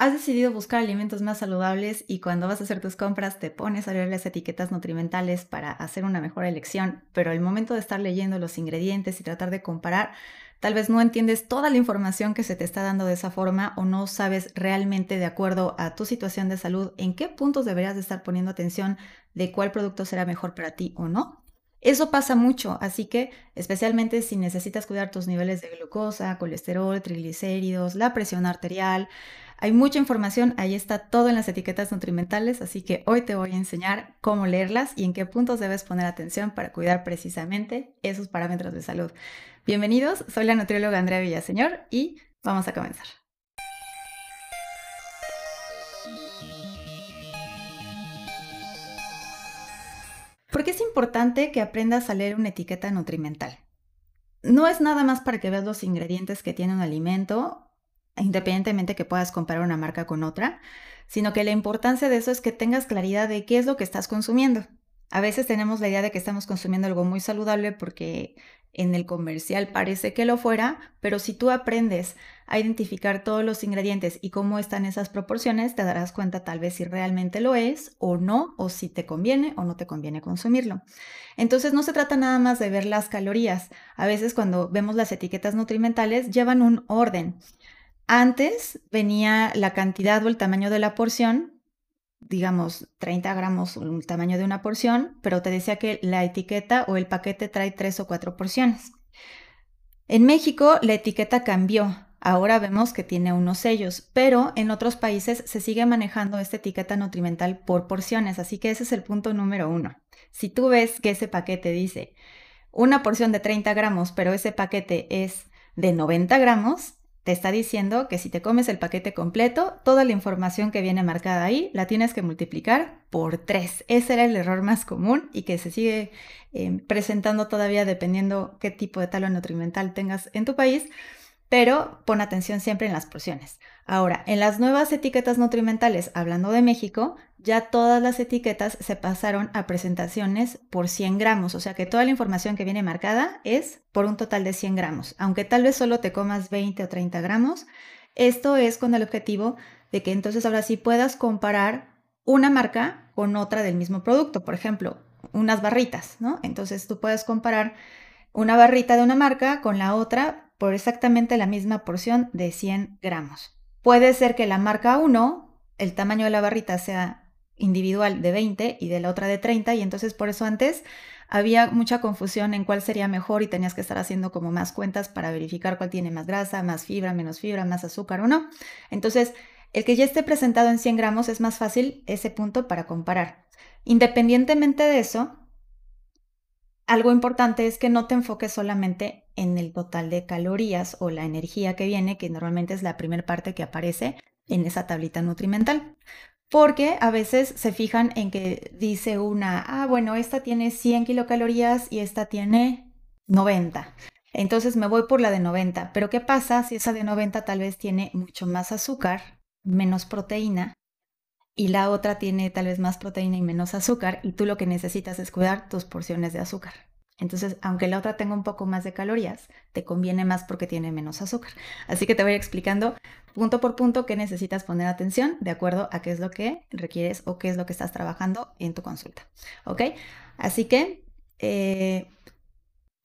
Has decidido buscar alimentos más saludables y cuando vas a hacer tus compras te pones a leer las etiquetas nutrimentales para hacer una mejor elección, pero al momento de estar leyendo los ingredientes y tratar de comparar, tal vez no entiendes toda la información que se te está dando de esa forma o no sabes realmente de acuerdo a tu situación de salud en qué puntos deberías de estar poniendo atención de cuál producto será mejor para ti o no. Eso pasa mucho, así que especialmente si necesitas cuidar tus niveles de glucosa, colesterol, triglicéridos, la presión arterial, hay mucha información, ahí está todo en las etiquetas nutrimentales, así que hoy te voy a enseñar cómo leerlas y en qué puntos debes poner atención para cuidar precisamente esos parámetros de salud. Bienvenidos, soy la nutrióloga Andrea Villaseñor y vamos a comenzar. ¿Por qué es importante que aprendas a leer una etiqueta nutrimental? No es nada más para que veas los ingredientes que tiene un alimento independientemente que puedas comparar una marca con otra, sino que la importancia de eso es que tengas claridad de qué es lo que estás consumiendo. A veces tenemos la idea de que estamos consumiendo algo muy saludable porque en el comercial parece que lo fuera, pero si tú aprendes a identificar todos los ingredientes y cómo están esas proporciones, te darás cuenta tal vez si realmente lo es o no, o si te conviene o no te conviene consumirlo. Entonces no se trata nada más de ver las calorías. A veces cuando vemos las etiquetas nutrimentales llevan un orden. Antes venía la cantidad o el tamaño de la porción, digamos 30 gramos el tamaño de una porción, pero te decía que la etiqueta o el paquete trae tres o cuatro porciones. En México la etiqueta cambió. Ahora vemos que tiene unos sellos, pero en otros países se sigue manejando esta etiqueta nutrimental por porciones, así que ese es el punto número uno. Si tú ves que ese paquete dice una porción de 30 gramos, pero ese paquete es de 90 gramos, te está diciendo que si te comes el paquete completo, toda la información que viene marcada ahí la tienes que multiplicar por 3. Ese era el error más común y que se sigue eh, presentando todavía dependiendo qué tipo de talo nutrimental tengas en tu país pero pon atención siempre en las porciones. Ahora, en las nuevas etiquetas nutrimentales, hablando de México, ya todas las etiquetas se pasaron a presentaciones por 100 gramos, o sea que toda la información que viene marcada es por un total de 100 gramos, aunque tal vez solo te comas 20 o 30 gramos. Esto es con el objetivo de que entonces ahora sí puedas comparar una marca con otra del mismo producto, por ejemplo, unas barritas, ¿no? Entonces tú puedes comparar una barrita de una marca con la otra por exactamente la misma porción de 100 gramos. Puede ser que la marca 1, el tamaño de la barrita sea individual de 20 y de la otra de 30 y entonces por eso antes había mucha confusión en cuál sería mejor y tenías que estar haciendo como más cuentas para verificar cuál tiene más grasa, más fibra, menos fibra, más azúcar o no. Entonces, el que ya esté presentado en 100 gramos es más fácil ese punto para comparar. Independientemente de eso, algo importante es que no te enfoques solamente en el total de calorías o la energía que viene, que normalmente es la primera parte que aparece en esa tablita nutrimental. Porque a veces se fijan en que dice una, ah, bueno, esta tiene 100 kilocalorías y esta tiene 90. Entonces me voy por la de 90. Pero ¿qué pasa si esa de 90 tal vez tiene mucho más azúcar, menos proteína? Y la otra tiene tal vez más proteína y menos azúcar y tú lo que necesitas es cuidar tus porciones de azúcar. Entonces, aunque la otra tenga un poco más de calorías, te conviene más porque tiene menos azúcar. Así que te voy explicando punto por punto qué necesitas poner atención de acuerdo a qué es lo que requieres o qué es lo que estás trabajando en tu consulta. ¿Ok? Así que, eh,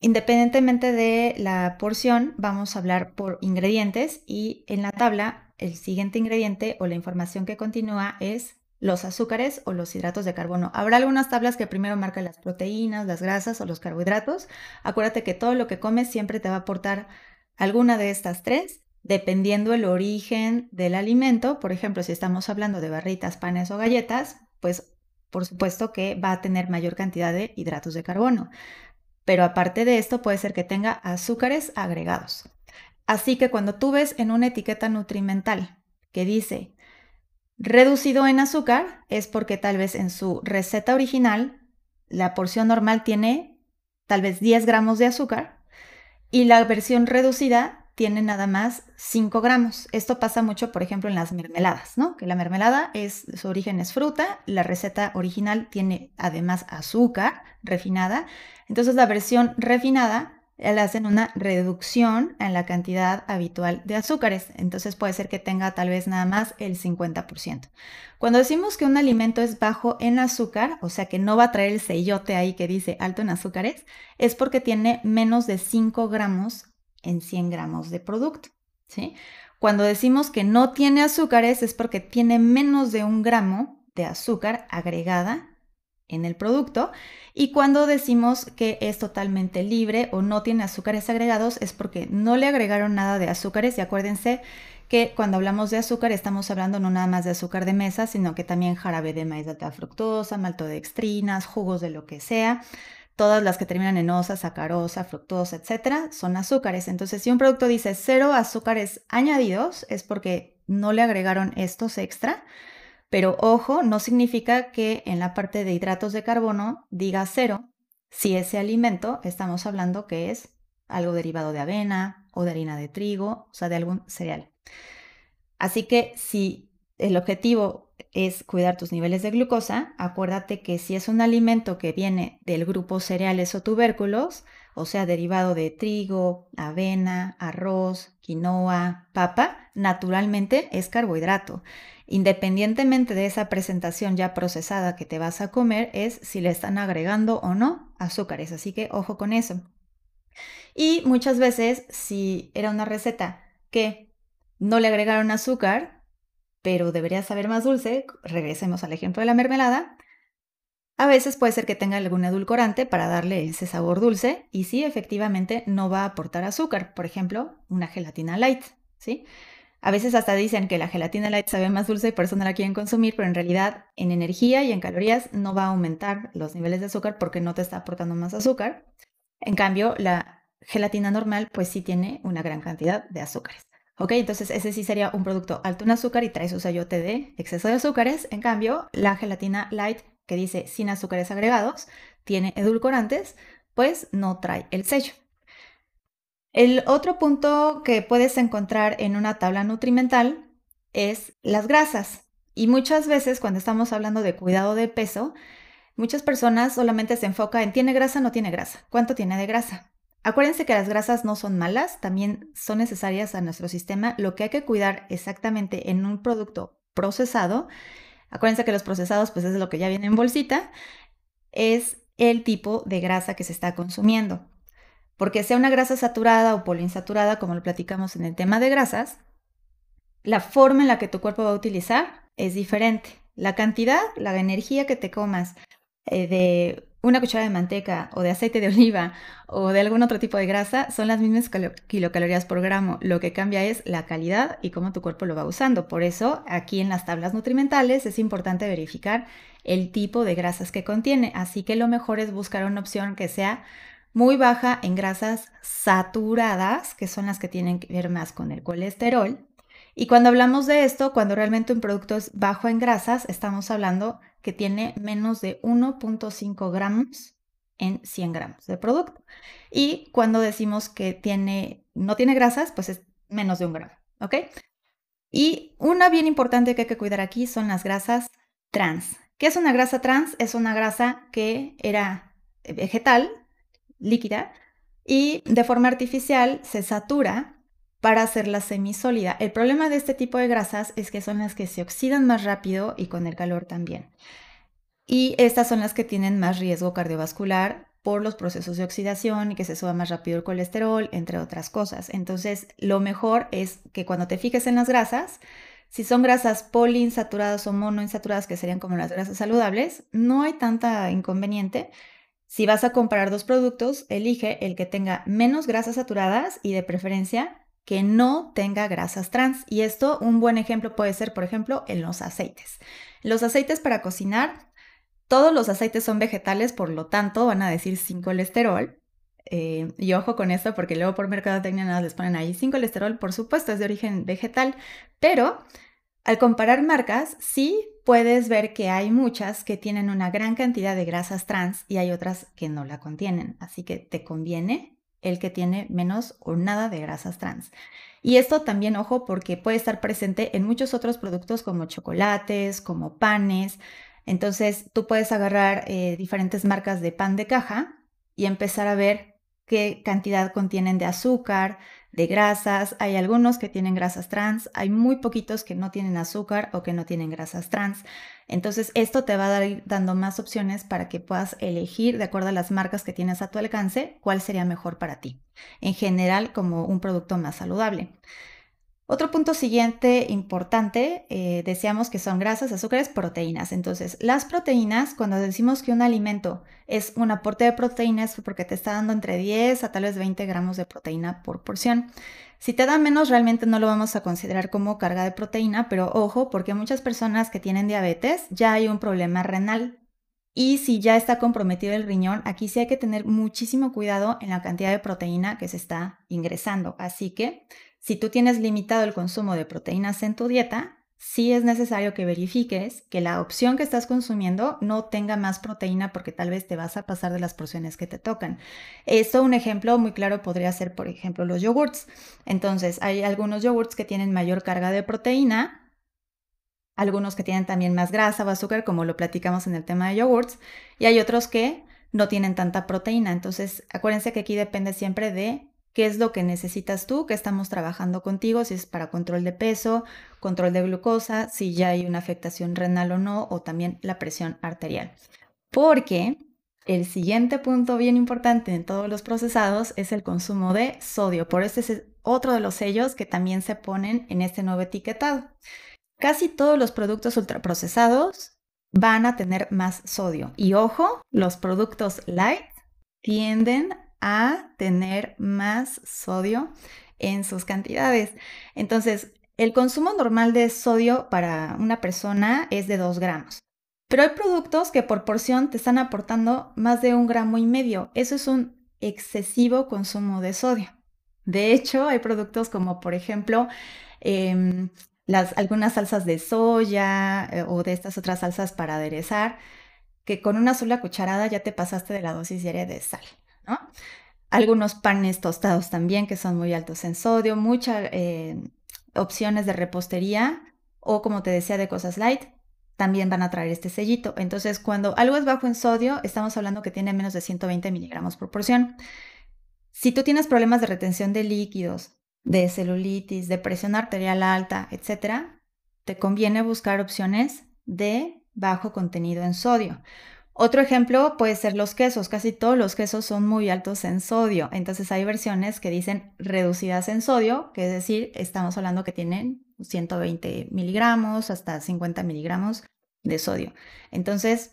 independientemente de la porción, vamos a hablar por ingredientes y en la tabla, el siguiente ingrediente o la información que continúa es los azúcares o los hidratos de carbono. Habrá algunas tablas que primero marcan las proteínas, las grasas o los carbohidratos. Acuérdate que todo lo que comes siempre te va a aportar alguna de estas tres, dependiendo el origen del alimento. Por ejemplo, si estamos hablando de barritas, panes o galletas, pues por supuesto que va a tener mayor cantidad de hidratos de carbono. Pero aparte de esto, puede ser que tenga azúcares agregados. Así que cuando tú ves en una etiqueta nutrimental que dice Reducido en azúcar es porque tal vez en su receta original la porción normal tiene tal vez 10 gramos de azúcar y la versión reducida tiene nada más 5 gramos. Esto pasa mucho, por ejemplo, en las mermeladas, ¿no? Que la mermelada es, su origen es fruta, la receta original tiene además azúcar refinada, entonces la versión refinada le hacen una reducción en la cantidad habitual de azúcares. Entonces puede ser que tenga tal vez nada más el 50%. Cuando decimos que un alimento es bajo en azúcar, o sea que no va a traer el sellote ahí que dice alto en azúcares, es porque tiene menos de 5 gramos en 100 gramos de producto. ¿sí? Cuando decimos que no tiene azúcares es porque tiene menos de un gramo de azúcar agregada en el producto. Y cuando decimos que es totalmente libre o no tiene azúcares agregados es porque no le agregaron nada de azúcares. Y acuérdense que cuando hablamos de azúcar estamos hablando no nada más de azúcar de mesa, sino que también jarabe de maíz de alta fructosa, maltodextrinas, jugos de lo que sea. Todas las que terminan en osa, sacarosa, fructosa, etcétera, son azúcares. Entonces, si un producto dice cero azúcares añadidos, es porque no le agregaron estos extra. Pero ojo, no significa que en la parte de hidratos de carbono diga cero si ese alimento estamos hablando que es algo derivado de avena o de harina de trigo, o sea, de algún cereal. Así que si el objetivo es cuidar tus niveles de glucosa, acuérdate que si es un alimento que viene del grupo cereales o tubérculos, o sea, derivado de trigo, avena, arroz, quinoa, papa, naturalmente es carbohidrato. Independientemente de esa presentación ya procesada que te vas a comer, es si le están agregando o no azúcares. Así que ojo con eso. Y muchas veces, si era una receta que no le agregaron azúcar, pero debería saber más dulce, regresemos al ejemplo de la mermelada, a veces puede ser que tenga algún edulcorante para darle ese sabor dulce y sí, efectivamente no va a aportar azúcar, por ejemplo, una gelatina light, ¿sí? A veces hasta dicen que la gelatina light sabe más dulce y por eso no la quieren consumir, pero en realidad en energía y en calorías no va a aumentar los niveles de azúcar porque no te está aportando más azúcar. En cambio, la gelatina normal pues sí tiene una gran cantidad de azúcares. Ok, entonces ese sí sería un producto alto en azúcar y trae su sellote de exceso de azúcares. En cambio, la gelatina light que dice sin azúcares agregados, tiene edulcorantes, pues no trae el sello. El otro punto que puedes encontrar en una tabla nutrimental es las grasas. Y muchas veces cuando estamos hablando de cuidado de peso, muchas personas solamente se enfocan en tiene grasa, no tiene grasa. ¿Cuánto tiene de grasa? Acuérdense que las grasas no son malas, también son necesarias a nuestro sistema. Lo que hay que cuidar exactamente en un producto procesado, acuérdense que los procesados pues es lo que ya viene en bolsita, es el tipo de grasa que se está consumiendo. Porque sea una grasa saturada o poliinsaturada, como lo platicamos en el tema de grasas, la forma en la que tu cuerpo va a utilizar es diferente. La cantidad, la energía que te comas eh, de una cuchara de manteca o de aceite de oliva o de algún otro tipo de grasa son las mismas kilocalorías por gramo. Lo que cambia es la calidad y cómo tu cuerpo lo va usando. Por eso, aquí en las tablas nutrimentales es importante verificar el tipo de grasas que contiene. Así que lo mejor es buscar una opción que sea muy baja en grasas saturadas, que son las que tienen que ver más con el colesterol. Y cuando hablamos de esto, cuando realmente un producto es bajo en grasas, estamos hablando que tiene menos de 1.5 gramos en 100 gramos de producto. Y cuando decimos que tiene, no tiene grasas, pues es menos de un gramo, ¿ok? Y una bien importante que hay que cuidar aquí son las grasas trans. ¿Qué es una grasa trans? Es una grasa que era vegetal, líquida y de forma artificial se satura para hacerla semisólida. El problema de este tipo de grasas es que son las que se oxidan más rápido y con el calor también. Y estas son las que tienen más riesgo cardiovascular por los procesos de oxidación y que se suba más rápido el colesterol, entre otras cosas. Entonces, lo mejor es que cuando te fijes en las grasas, si son grasas poliinsaturadas o monoinsaturadas, que serían como las grasas saludables, no hay tanta inconveniente si vas a comparar dos productos, elige el que tenga menos grasas saturadas y de preferencia que no tenga grasas trans. Y esto, un buen ejemplo puede ser, por ejemplo, en los aceites. Los aceites para cocinar, todos los aceites son vegetales, por lo tanto van a decir sin colesterol. Eh, y ojo con esto porque luego por mercadotecnia nada les ponen ahí sin colesterol, por supuesto es de origen vegetal, pero al comparar marcas, sí puedes ver que hay muchas que tienen una gran cantidad de grasas trans y hay otras que no la contienen. Así que te conviene el que tiene menos o nada de grasas trans. Y esto también, ojo, porque puede estar presente en muchos otros productos como chocolates, como panes. Entonces, tú puedes agarrar eh, diferentes marcas de pan de caja y empezar a ver qué cantidad contienen de azúcar, de grasas. Hay algunos que tienen grasas trans, hay muy poquitos que no tienen azúcar o que no tienen grasas trans. Entonces, esto te va a dar dando más opciones para que puedas elegir, de acuerdo a las marcas que tienes a tu alcance, cuál sería mejor para ti. En general, como un producto más saludable. Otro punto siguiente importante, eh, decíamos que son grasas, azúcares, proteínas. Entonces, las proteínas, cuando decimos que un alimento es un aporte de proteínas, porque te está dando entre 10 a tal vez 20 gramos de proteína por porción. Si te da menos, realmente no lo vamos a considerar como carga de proteína, pero ojo, porque muchas personas que tienen diabetes ya hay un problema renal. Y si ya está comprometido el riñón, aquí sí hay que tener muchísimo cuidado en la cantidad de proteína que se está ingresando. Así que si tú tienes limitado el consumo de proteínas en tu dieta, sí es necesario que verifiques que la opción que estás consumiendo no tenga más proteína porque tal vez te vas a pasar de las porciones que te tocan. Esto, un ejemplo muy claro podría ser, por ejemplo, los yogurts. Entonces, hay algunos yogurts que tienen mayor carga de proteína, algunos que tienen también más grasa o azúcar, como lo platicamos en el tema de yogurts, y hay otros que no tienen tanta proteína. Entonces, acuérdense que aquí depende siempre de qué es lo que necesitas tú, que estamos trabajando contigo, si es para control de peso, control de glucosa, si ya hay una afectación renal o no, o también la presión arterial. Porque el siguiente punto bien importante en todos los procesados es el consumo de sodio. Por eso es otro de los sellos que también se ponen en este nuevo etiquetado. Casi todos los productos ultraprocesados van a tener más sodio. Y ojo, los productos light tienden a tener más sodio en sus cantidades. Entonces, el consumo normal de sodio para una persona es de 2 gramos. Pero hay productos que por porción te están aportando más de un gramo y medio. Eso es un excesivo consumo de sodio. De hecho, hay productos como, por ejemplo, em, las, algunas salsas de soya eh, o de estas otras salsas para aderezar, que con una sola cucharada ya te pasaste de la dosis diaria de sal. Algunos panes tostados también que son muy altos en sodio, muchas eh, opciones de repostería o como te decía de cosas light, también van a traer este sellito. Entonces, cuando algo es bajo en sodio, estamos hablando que tiene menos de 120 miligramos por porción. Si tú tienes problemas de retención de líquidos, de celulitis, de presión arterial alta, etc., te conviene buscar opciones de bajo contenido en sodio. Otro ejemplo puede ser los quesos. Casi todos los quesos son muy altos en sodio. Entonces hay versiones que dicen reducidas en sodio, que es decir, estamos hablando que tienen 120 miligramos hasta 50 miligramos de sodio. Entonces,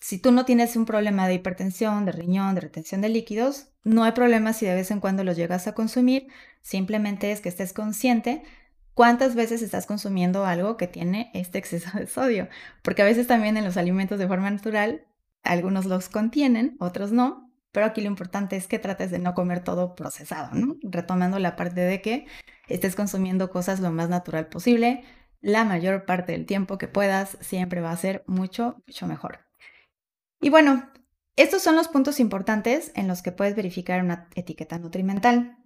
si tú no tienes un problema de hipertensión, de riñón, de retención de líquidos, no hay problema si de vez en cuando los llegas a consumir. Simplemente es que estés consciente cuántas veces estás consumiendo algo que tiene este exceso de sodio, porque a veces también en los alimentos de forma natural, algunos los contienen, otros no, pero aquí lo importante es que trates de no comer todo procesado, ¿no? Retomando la parte de que estés consumiendo cosas lo más natural posible, la mayor parte del tiempo que puedas, siempre va a ser mucho, mucho mejor. Y bueno, estos son los puntos importantes en los que puedes verificar una etiqueta nutrimental.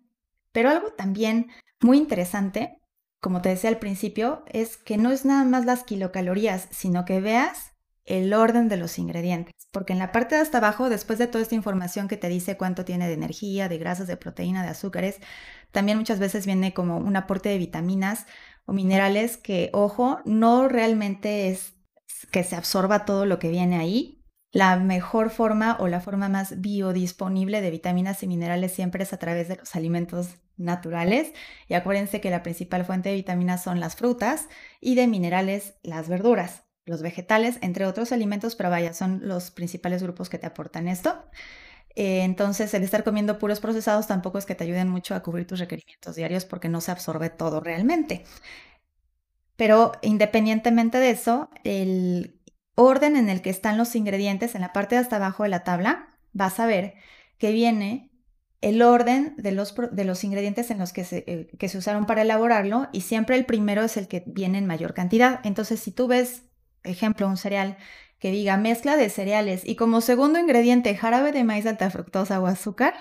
Pero algo también muy interesante como te decía al principio, es que no es nada más las kilocalorías, sino que veas el orden de los ingredientes. Porque en la parte de hasta abajo, después de toda esta información que te dice cuánto tiene de energía, de grasas, de proteína, de azúcares, también muchas veces viene como un aporte de vitaminas o minerales que, ojo, no realmente es que se absorba todo lo que viene ahí, la mejor forma o la forma más biodisponible de vitaminas y minerales siempre es a través de los alimentos naturales. Y acuérdense que la principal fuente de vitaminas son las frutas y de minerales las verduras, los vegetales, entre otros alimentos, pero vaya, son los principales grupos que te aportan esto. Eh, entonces, el estar comiendo puros procesados tampoco es que te ayuden mucho a cubrir tus requerimientos diarios porque no se absorbe todo realmente. Pero independientemente de eso, el orden en el que están los ingredientes, en la parte de hasta abajo de la tabla, vas a ver que viene el orden de los, de los ingredientes en los que se, eh, que se usaron para elaborarlo y siempre el primero es el que viene en mayor cantidad. Entonces, si tú ves, ejemplo, un cereal que diga mezcla de cereales y como segundo ingrediente jarabe de maíz alta fructosa o azúcar,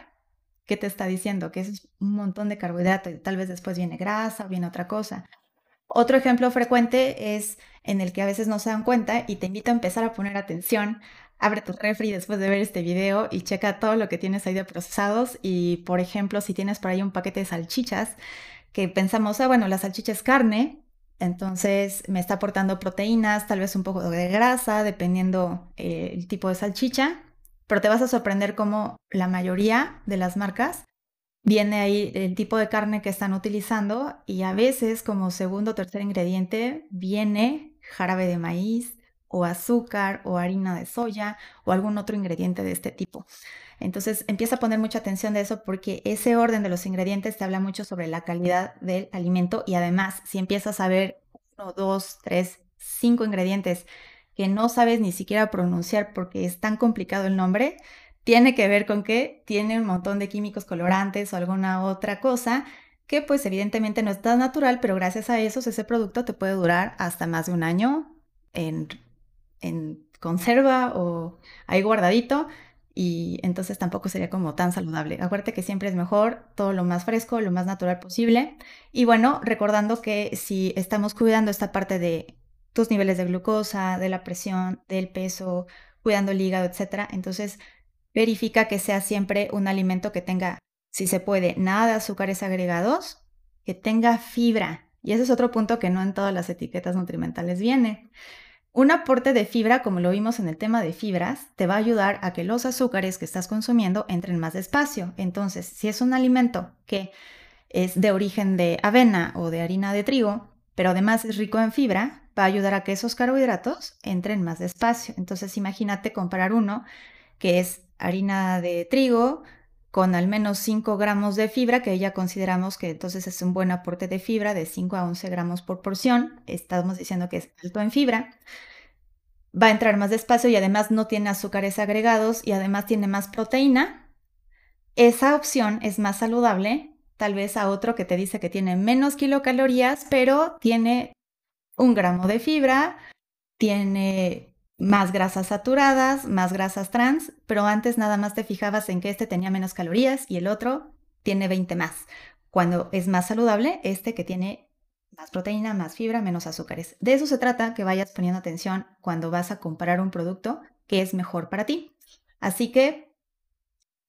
¿qué te está diciendo? Que es un montón de carbohidrato y tal vez después viene grasa o viene otra cosa. Otro ejemplo frecuente es en el que a veces no se dan cuenta y te invito a empezar a poner atención. Abre tu refri después de ver este video y checa todo lo que tienes ahí de procesados y, por ejemplo, si tienes por ahí un paquete de salchichas, que pensamos, ah, bueno, la salchicha es carne, entonces me está aportando proteínas, tal vez un poco de grasa, dependiendo eh, el tipo de salchicha, pero te vas a sorprender cómo la mayoría de las marcas viene ahí el tipo de carne que están utilizando y a veces como segundo o tercer ingrediente viene jarabe de maíz o azúcar o harina de soya o algún otro ingrediente de este tipo. Entonces empieza a poner mucha atención de eso porque ese orden de los ingredientes te habla mucho sobre la calidad del alimento y además si empiezas a ver uno, dos, tres, cinco ingredientes que no sabes ni siquiera pronunciar porque es tan complicado el nombre, tiene que ver con que tiene un montón de químicos colorantes o alguna otra cosa que pues evidentemente no es tan natural, pero gracias a eso ese producto te puede durar hasta más de un año en, en conserva o ahí guardadito y entonces tampoco sería como tan saludable. Acuérdate que siempre es mejor todo lo más fresco, lo más natural posible. Y bueno, recordando que si estamos cuidando esta parte de tus niveles de glucosa, de la presión, del peso, cuidando el hígado, etcétera, entonces verifica que sea siempre un alimento que tenga, si se puede, nada de azúcares agregados, que tenga fibra. Y ese es otro punto que no en todas las etiquetas nutrimentales viene. Un aporte de fibra, como lo vimos en el tema de fibras, te va a ayudar a que los azúcares que estás consumiendo entren más despacio. Entonces, si es un alimento que es de origen de avena o de harina de trigo, pero además es rico en fibra, va a ayudar a que esos carbohidratos entren más despacio. Entonces, imagínate comparar uno que es harina de trigo con al menos 5 gramos de fibra, que ya consideramos que entonces es un buen aporte de fibra de 5 a 11 gramos por porción. Estamos diciendo que es alto en fibra. Va a entrar más despacio y además no tiene azúcares agregados y además tiene más proteína. Esa opción es más saludable, tal vez a otro que te dice que tiene menos kilocalorías, pero tiene un gramo de fibra, tiene más grasas saturadas, más grasas trans, pero antes nada más te fijabas en que este tenía menos calorías y el otro tiene 20 más. Cuando es más saludable, este que tiene más proteína, más fibra, menos azúcares. De eso se trata, que vayas poniendo atención cuando vas a comprar un producto que es mejor para ti. Así que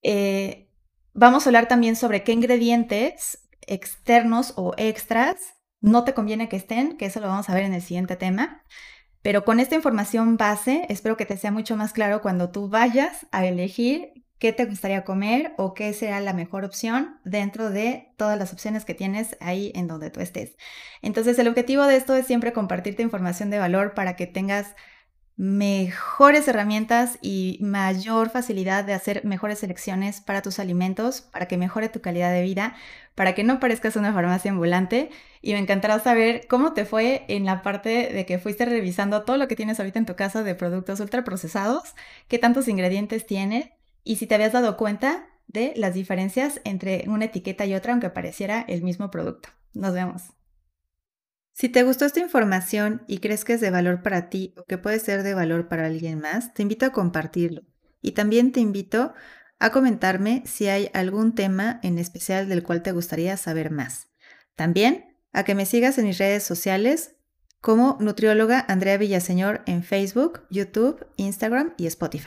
eh, vamos a hablar también sobre qué ingredientes externos o extras no te conviene que estén, que eso lo vamos a ver en el siguiente tema. Pero con esta información base, espero que te sea mucho más claro cuando tú vayas a elegir qué te gustaría comer o qué será la mejor opción dentro de todas las opciones que tienes ahí en donde tú estés. Entonces, el objetivo de esto es siempre compartirte información de valor para que tengas mejores herramientas y mayor facilidad de hacer mejores selecciones para tus alimentos, para que mejore tu calidad de vida, para que no parezcas una farmacia ambulante. Y me encantará saber cómo te fue en la parte de que fuiste revisando todo lo que tienes ahorita en tu casa de productos ultraprocesados, qué tantos ingredientes tiene y si te habías dado cuenta de las diferencias entre una etiqueta y otra, aunque pareciera el mismo producto. Nos vemos. Si te gustó esta información y crees que es de valor para ti o que puede ser de valor para alguien más, te invito a compartirlo. Y también te invito a comentarme si hay algún tema en especial del cual te gustaría saber más. También a que me sigas en mis redes sociales como nutrióloga Andrea Villaseñor en Facebook, YouTube, Instagram y Spotify.